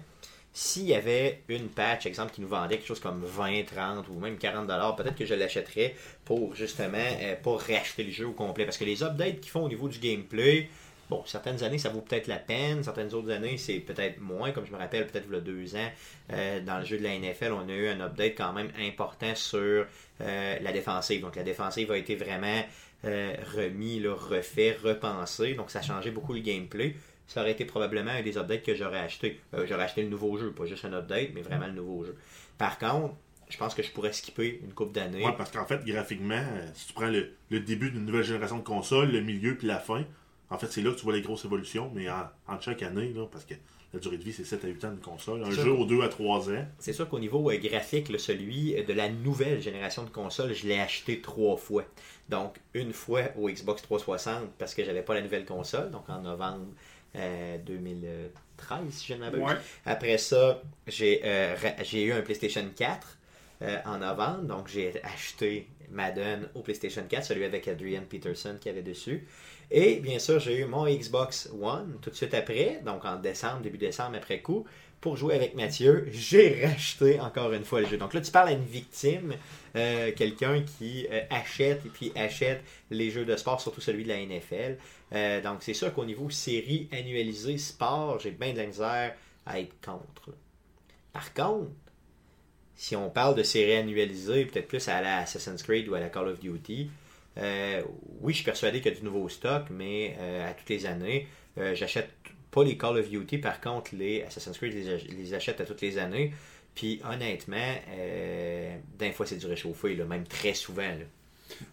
s'il y avait une patch, exemple, qui nous vendait quelque chose comme 20, 30 ou même 40 dollars, peut-être que je l'achèterais pour justement euh, pas racheter le jeu au complet. Parce que les updates qu'ils font au niveau du gameplay, bon, certaines années ça vaut peut-être la peine, certaines autres années c'est peut-être moins. Comme je me rappelle, peut-être il y a deux ans, euh, dans le jeu de la NFL, on a eu un update quand même important sur euh, la défensive. Donc la défensive a été vraiment remis, là, refait, repensé. Donc ça a changé beaucoup le gameplay ça aurait été probablement un des updates que j'aurais acheté. Euh, j'aurais acheté le nouveau jeu, pas juste un update, mais vraiment le nouveau jeu. Par contre, je pense que je pourrais skipper une coupe d'années. Ouais, parce qu'en fait, graphiquement, euh, si tu prends le, début d'une nouvelle génération de consoles, le milieu puis la fin, en fait, c'est là que tu vois les grosses évolutions, mais en, chaque année, là, parce que la durée de vie, c'est 7 à 8 ans de console. Un jeu aux 2 à 3 ans. C'est sûr qu'au niveau euh, graphique, celui de la nouvelle génération de consoles, je l'ai acheté trois fois. Donc, une fois au Xbox 360 parce que j'avais pas la nouvelle console, donc en novembre 2013, si je ne m'abuse. Après ça, j'ai euh, j'ai eu un PlayStation 4 euh, en novembre, donc j'ai acheté Madden au PlayStation 4, celui avec Adrian Peterson qui avait dessus. Et bien sûr, j'ai eu mon Xbox One tout de suite après, donc en décembre, début décembre après coup, pour jouer avec Mathieu. J'ai racheté encore une fois le jeu. Donc là, tu parles à une victime, euh, quelqu'un qui achète et puis achète les jeux de sport, surtout celui de la NFL. Euh, donc, c'est sûr qu'au niveau série annualisée sport, j'ai bien de la à être contre. Par contre, si on parle de série annualisée, peut-être plus à la Assassin's Creed ou à la Call of Duty, euh, oui, je suis persuadé qu'il y a du nouveau stock, mais euh, à toutes les années, j'achète pas les Call of Duty, par contre, les Assassin's Creed, je les, achète à toutes les années. Puis honnêtement, d'un fois c'est du réchauffé, même très souvent.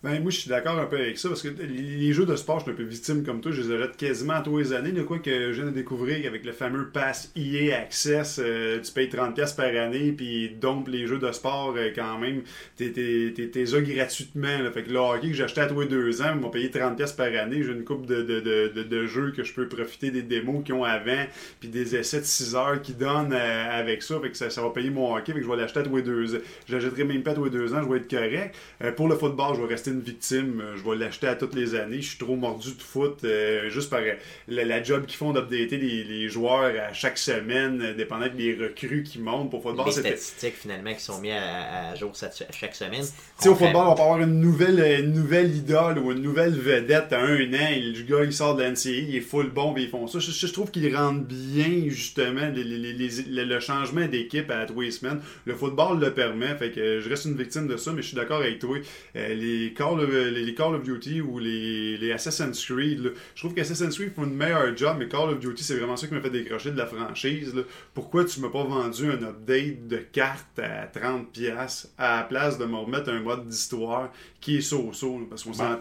Ben, moi, je suis d'accord un peu avec ça, parce que les jeux de sport, je suis un peu victime comme toi, je les achète quasiment tous les années. De quoi que je viens de découvrir avec le fameux Pass EA Access, euh, tu payes 30$ par année, puis donc les jeux de sport, euh, quand même, t'es là gratuitement. Fait que le hockey que j'achetais à tous les deux ans, ils m'ont payé 30$ par année. J'ai une coupe de, de, de, de, jeux que je peux profiter des démos qu'ils ont avant, puis des essais de 6 heures qu'ils donnent euh, avec ça. Fait que ça, ça, va payer mon hockey, fait que je vais l'acheter à tous les deux ans. J'achèterai même pas à tous les deux ans, je vais être correct. pour le football, je vais rester une victime. Euh, je vais l'acheter à toutes les années. Je suis trop mordu de foot euh, juste par euh, la, job qu'ils font d'updater les, joueurs à chaque semaine, dépendant des recrues qui montent pour football. Les statistiques finalement qui sont mis à, jour chaque semaine. au football, on va avoir une nouvelle, nouvelle idole ou une nouvelle vedette à un an. Et le gars, il sort de l'NCA, il est full bon, ils font ça. Je, trouve qu'ils rendent bien justement le changement d'équipe à tous les semaines. Le football le permet, fait que je reste une victime de ça, mais je suis d'accord avec toi. les Les Call of Duty ou les, Assassin's Creed, je trouve qu'Assassin's Creed font une meilleure job, mais Call of Duty, c'est vraiment ça qui m'a fait décrocher de la franchise. Pourquoi tu m'as pas vendu un update de carte à 30$ à la place de me remettre un mode d'histoire qui est so-so? Parce qu'on ben,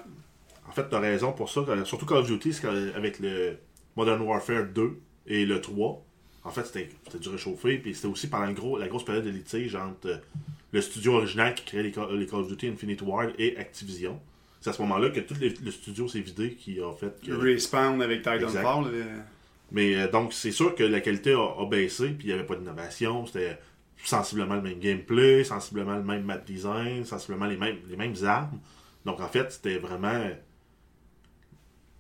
En fait, tu as raison pour ça. Surtout Call of Duty, avec le Modern Warfare 2 et le 3, en fait, c'était du réchauffé, puis c'était aussi pendant gros, la grosse période de litige entre le studio original qui créait les, Call, of Duty Infinite Ward et Activision. C'est à ce moment-là que tout le studio s'est vidé qui a fait que... Respawn avec Titanfall. Mais euh, donc, c'est sûr que la qualité a, baissé, puis il n'y avait pas d'innovation. C'était sensiblement le même gameplay, sensiblement le même map design, sensiblement les mêmes, les mêmes armes. Donc, en fait, c'était vraiment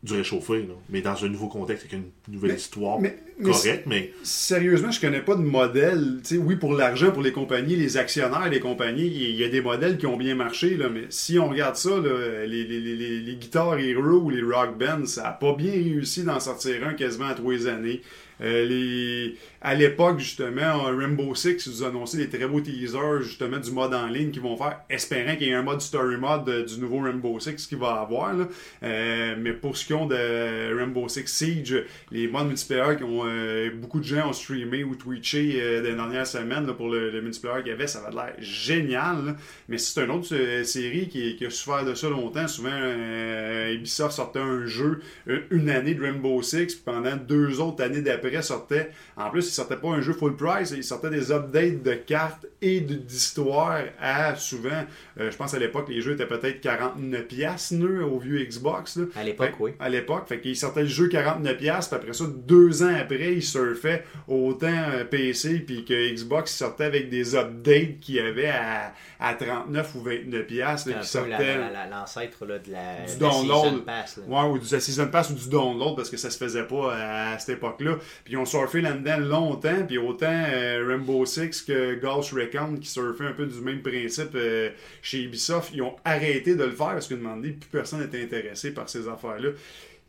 du réchauffé, mais dans un nouveau contexte, avec une nouvelle histoire correcte. Mais, Sérieusement, je connais pas de modèle. oui, pour l'argent, pour les compagnies, les actionnaires les compagnies, il y a des modèles qui ont bien marché, là, mais si on regarde ça, les, les, les, les, guitares Hero ou les rock bands, ça a pas bien réussi d'en sortir un quasiment à trois années. Euh. À l'époque, justement, Rainbow Six vous annoncé des très beaux teasers justement du mode en ligne qu'ils vont faire, espérant qu'il y ait un mode story mode du nouveau Rainbow Six qu'il va avoir. Euh, mais pour ce qui ont de Rainbow Six Siege, les modes multiplayer qui ont euh, beaucoup de gens ont streamé ou twitché dans les dernières semaines pour le, multiplayer qu'il y avait, ça va l'air génial. Mais c'est une autre série qui, qui, a souffert de ça longtemps. Souvent, Ubisoft sortait un jeu une année de Rainbow Six, puis pendant deux autres années d'après, sortait, en plus, il sortait pas un jeu full price, il sortait des updates de cartes et d'histoire à souvent, euh, je pense à l'époque, les jeux étaient peut-être 49 pièces au vieux Xbox. À l'époque, oui. À l'époque, fait qu'il sortait le jeu 49 pièces, puis après ça, deux ans après, il surfait autant euh, PC, puis que Xbox sortait avec des updates qu'il y avait à, à 39 ou 29 pièces. L'ancêtre de la, du download. Season Pass. Ouais, ou du Season Pass ou du download, parce que ça se faisait pas à cette époque-là. Puis ils ont surfé là-dedans longtemps. Puis autant euh, Rainbow Six que Ghost Recon qui surfaient un peu du même principe euh, chez Ubisoft, ils ont arrêté de le faire parce que demandé, plus personne n'était intéressé par ces affaires-là.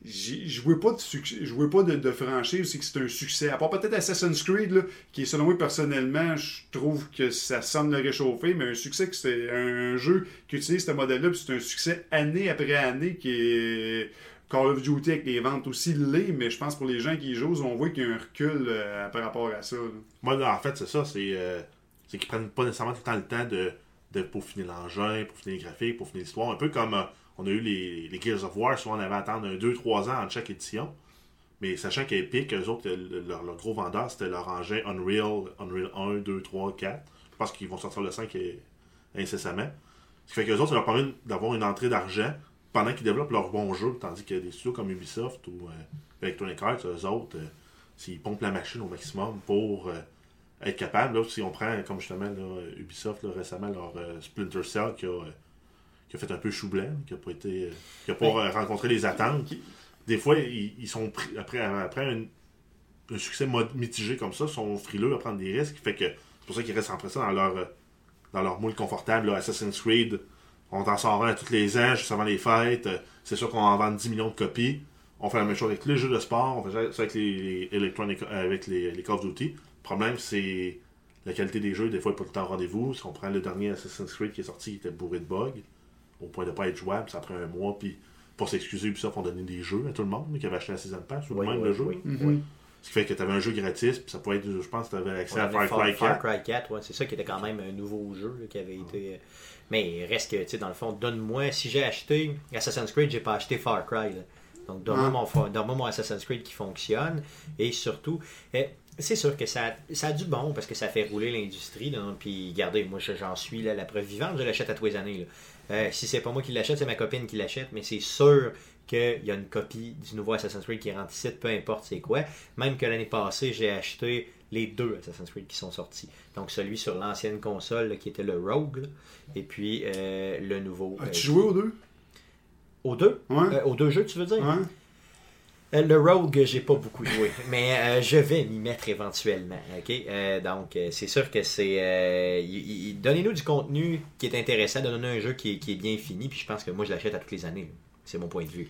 Je vois pas de pas de, franchise que c'est un succès. À part peut-être Assassin's Creed, là, qui selon moi personnellement, je trouve que ça semble le réchauffer, mais un succès que c'est un jeu qui utilise ce modèle-là, puis c'est un succès année après année qui est Call of Duty avec les ventes aussi l'est, mais je pense pour les gens qui y jouent, on voit qu'il y a un recul euh, par rapport à ça. Moi, en fait, c'est ça. C'est euh, c'est qu'ils prennent pas nécessairement tout le temps le temps de, de peaufiner l'engin, peaufiner les graphiques, peaufiner l'histoire. Un peu comme euh, on a eu les, les Gears of War. Souvent, on avait à attendre un 2-3 ans entre chaque édition. Mais sachant qu'Epic, eux autres, le- leur, leur gros vendeur, c'était leur engin Unreal, Unreal 1, 2, 3, 4. Je pense qu'ils vont sortir le 5 et- incessamment. Ce qui fait qu'eux autres, ça leur permet d'avoir une entrée d'argent pendant qu'ils développent leur bon jeu. Tandis que des studios comme Ubisoft ou euh, Electronic Arts, eux autres, euh, s'ils pompent la machine au maximum pour euh, être capable, là, si on prend comme justement là, Ubisoft là, récemment, leur euh, Splinter Cell qui a, qui a fait un peu chou blanc, qui a pas été. qui a pas rencontré les attentes. Des fois, ils, ils sont pris, après, après un, un succès mitigé comme ça, sont frileux à prendre des risques. Fait que c'est pour ça qu'ils restent empressés dans leur dans leur moule confortable. là. Assassin's Creed, on t'en sort un à tous les ans, juste avant les fêtes. Euh, C'est sûr qu'on en vend 10 millions de copies. On fait la même chose avec les jeux de sport, on fait ça avec les, les Electronic, euh, avec les, les Call of Duty. Le problème, c'est la qualité des jeux, des fois, n'est pas tout le temps au rendez-vous. Si on prend le dernier Assassin's Creed qui est sorti, il était bourré de bugs, au point de ne pas être jouable, ça prend un mois, puis pour s'excuser, Ubisoft ont donné des jeux à tout le monde qui avait acheté la Season Pass, ou Oui, même oui, le jeu. oui, Mhm. oui. Ce qui fait que tu avais un jeu gratis, puis ça pouvait être, je pense que tu avais accès à Far Cry 4. Far Cry 4, ouais, c'est ça qui était quand même un nouveau jeu là, qui avait été. euh, Mais il reste que, tu sais, dans le fond, donne-moi. Si j'ai acheté Assassin's Creed, j'ai pas acheté Far Cry. là. Donc, donne-moi Ah. mon, mon Assassin's Creed qui fonctionne. Et surtout, eh, c'est sûr que ça, ça a du bon parce que ça fait rouler l'industrie. Puis, regardez, moi, je- j'en suis là, la preuve vivante. Je l'achète à tous les années. là. Euh, si c'est pas moi qui l'achète, c'est ma copine qui l'achète. Mais c'est sûr qu'il y a une copie du nouveau Assassin's Creed qui rentre ici, peu importe c'est quoi. Même que l'année passée, j'ai acheté les deux Assassin's Creed qui sont sortis. Donc celui sur l'ancienne console là, qui était le Rogue, là, et puis euh, le nouveau. euh, As-tu joué aux deux? Aux deux? Ouais. Euh, Aux deux jeux, tu veux dire? Ouais. Euh, Le Rogue, j'ai pas beaucoup joué, mais euh, je vais m'y mettre éventuellement. ok? Euh, donc, c'est sûr que c'est. Donnez-nous du contenu qui est intéressant, donnez-nous un jeu qui est, qui est bien fini, puis je pense que moi, je l'achète à toutes les années. là. C'est mon point de vue.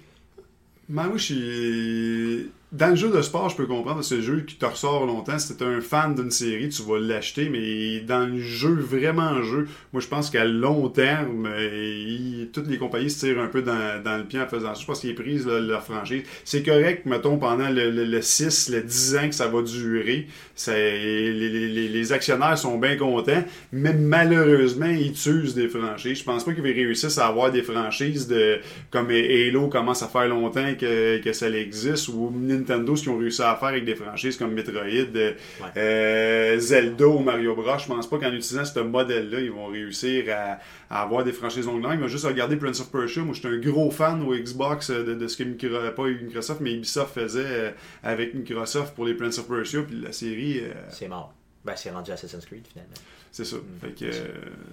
Dans le jeu de sport, je peux comprendre, parce que le jeu qui te ressort longtemps, si t'es un fan d'une série, tu vas l'acheter, mais dans le jeu, vraiment jeu, moi je pense qu'à long terme, euh, toutes les compagnies se tirent un peu dans, le pied en faisant ça. Je pense qu'ils prisent leur franchise. C'est correct, mettons, pendant le, le, le 6, le 10 ans que ça va durer. Les actionnaires sont bien contents, mais malheureusement, ils tuent des franchises. Je pense pas qu'ils réussissent à avoir des franchises de comme Halo commence à faire longtemps que, que ça existe, ou Nintendo, ce qu'ils ont réussi à faire avec des franchises comme Metroid, euh, euh, Zelda ou Mario Bros. Je pense pas qu'en utilisant ce modèle-là, ils vont réussir à, à avoir des franchises longues. Ils vont juste regarder Prince of Persia. Moi, j'étais un gros fan au Xbox euh, de, de ce que Micro- pas Microsoft, mais Ubisoft faisait avec Microsoft pour les Prince of Persia. Puis la série, euh, C'est mort. Ben, c'est rendu Assassin's Creed finalement. c'est ça. Fait que euh,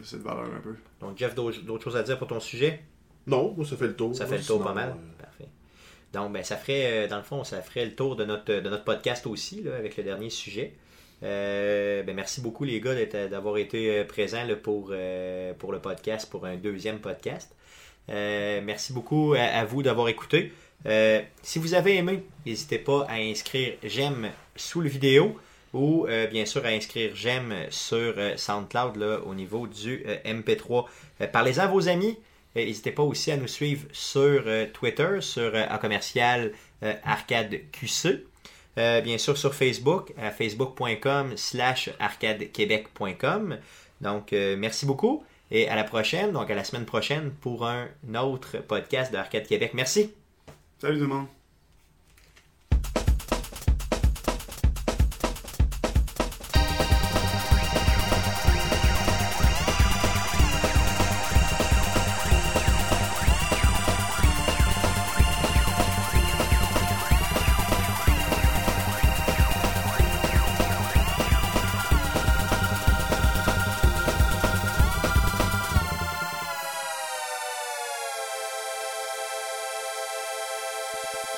c'est de valeur un peu. Donc, Jeff, d'autres choses à dire pour ton sujet? Non, moi, ça fait le tour. Ça fait le tour Sinon, pas mal. euh, Parfait. Donc, ben, ça ferait, euh, dans le fond, ça ferait le tour de notre, de notre podcast aussi, là, avec le dernier sujet. Euh, ben, merci beaucoup, les gars, d'avoir été euh, présents là, pour, euh, pour le podcast, pour un deuxième podcast. Euh, merci beaucoup à, à vous d'avoir écouté. Euh, si vous avez aimé, n'hésitez pas à inscrire j'aime sous le vidéo ou bien sûr à inscrire j'aime sur SoundCloud là, au niveau du euh, MP3. Euh, Parlez-en à vos amis. Euh, N'hésitez pas aussi à nous suivre sur euh, Twitter, sur euh, en commercial arcadeqc. Euh, bien sûr sur Facebook, à facebook.com slash arcadequebec.com. Donc, merci beaucoup et à la prochaine, donc à la semaine prochaine pour un autre podcast de Arcade Québec. Merci. Salut tout le monde!